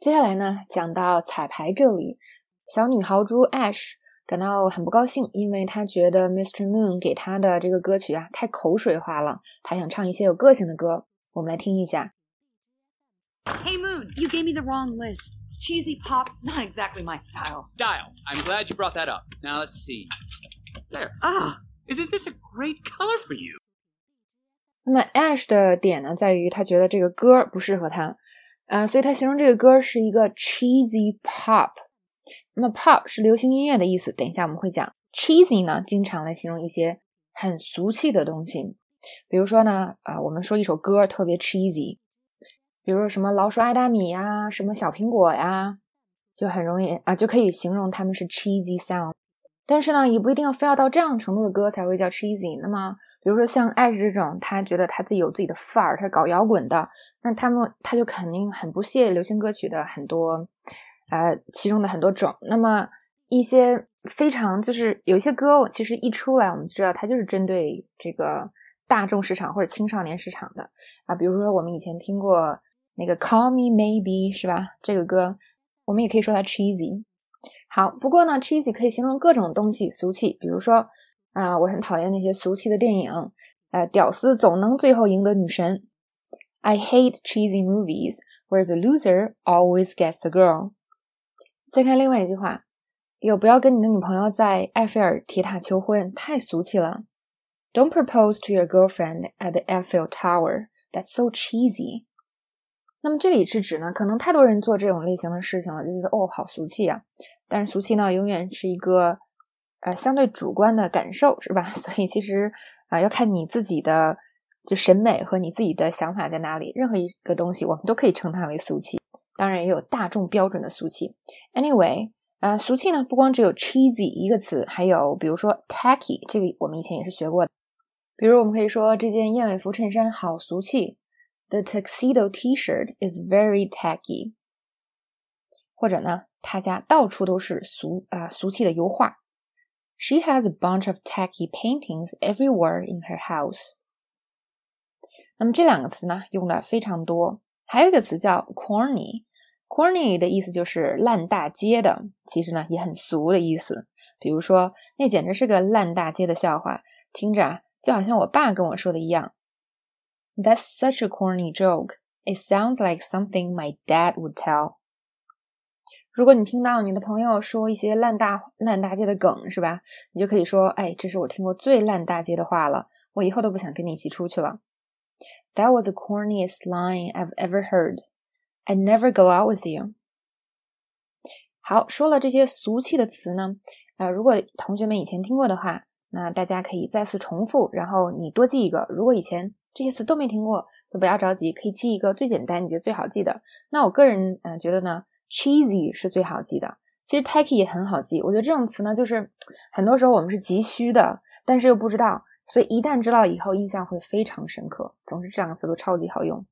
接下来呢，讲到彩排这里，小女豪猪 Ash 感到很不高兴，因为她觉得 Mr. Moon 给她的这个歌曲啊太口水化了，她想唱一些有个性的歌。我们来听一下。Hey Moon, you gave me the wrong list. Cheesy pop's not exactly my style. Style. I'm glad you brought that up. Now let's see. There. Ah, Isn't this a great color for you? 那么 Ash 的点呢，在于他觉得这个歌不适合他，啊，所以他形容这个歌是一个 cheesy pop。那么 pop 是流行音乐的意思，等一下我们会讲。cheesy 呢，经常来形容一些很俗气的东西，比如说呢，啊、我们说一首歌特别 cheesy，比如什么老鼠爱大米呀，什么小苹果呀，就很容易啊、就可以形容他们是 cheesy sound。但是呢，也不一定要非要到这样程度的歌才会叫 cheesy。那么，比如说像 Ash 这种，他觉得他自己有自己的范儿，他是搞摇滚的，那他们他就肯定很不屑流行歌曲的很多，呃，其中的很多种。那么一些非常就是有一些歌，其实一出来我们就知道它就是针对这个大众市场或者青少年市场的啊。比如说我们以前听过那个 Call Me Maybe 是吧？这个歌我们也可以说它 cheesy。好，不过呢，cheesy 可以形容各种东西俗气，比如说啊、我很讨厌那些俗气的电影，呃，屌丝总能最后赢得女神。I hate cheesy movies where the loser always gets the girl。再看另外一句话，有不要跟你的女朋友在埃菲尔铁塔求婚，太俗气了。Don't propose to your girlfriend at the Eiffel Tower. That's so cheesy. 那么这里是指呢，可能太多人做这种类型的事情了，就觉得哦，好俗气啊。但是俗气呢，永远是一个呃相对主观的感受，是吧？所以其实啊、要看你自己的就审美和你自己的想法在哪里。任何一个东西，我们都可以称它为俗气。当然，也有大众标准的俗气。Anyway，呃，俗气呢，不光只有 cheesy 一个词，还有比如说 tacky，这个我们以前也是学过的。比如我们可以说这件燕尾服衬衫好俗气，The tuxedo T-shirt is very tacky。或者呢，他家到处都是俗啊、俗气的油画。She has a bunch of tacky paintings everywhere in her house。那么这两个词呢，用的非常多。还有一个词叫 corny。corny 的意思就是烂大街的，其实呢也很俗的意思。比如说，那简直是个烂大街的笑话，听着啊，就好像我爸跟我说的一样。That's such a corny joke. It sounds like something my dad would tell. 如果你听到你的朋友说一些烂大烂大街的梗，是吧？你就可以说：“哎，这是我听过最烂大街的话了，我以后都不想跟你一起出去了。” That was the corniest line I've ever heard. I'd never go out with you. 好，说了这些俗气的词呢，呃，如果同学们以前听过的话，那大家可以再次重复，然后你多记一个。如果以前这些词都没听过，就不要着急，可以记一个最简单、你觉得最好记的。那我个人呃觉得呢，cheesy 是最好记的。其实 tacky 也很好记。我觉得这种词呢，就是很多时候我们是急需的，但是又不知道，所以一旦知道以后，印象会非常深刻。总之，这两个词都超级好用。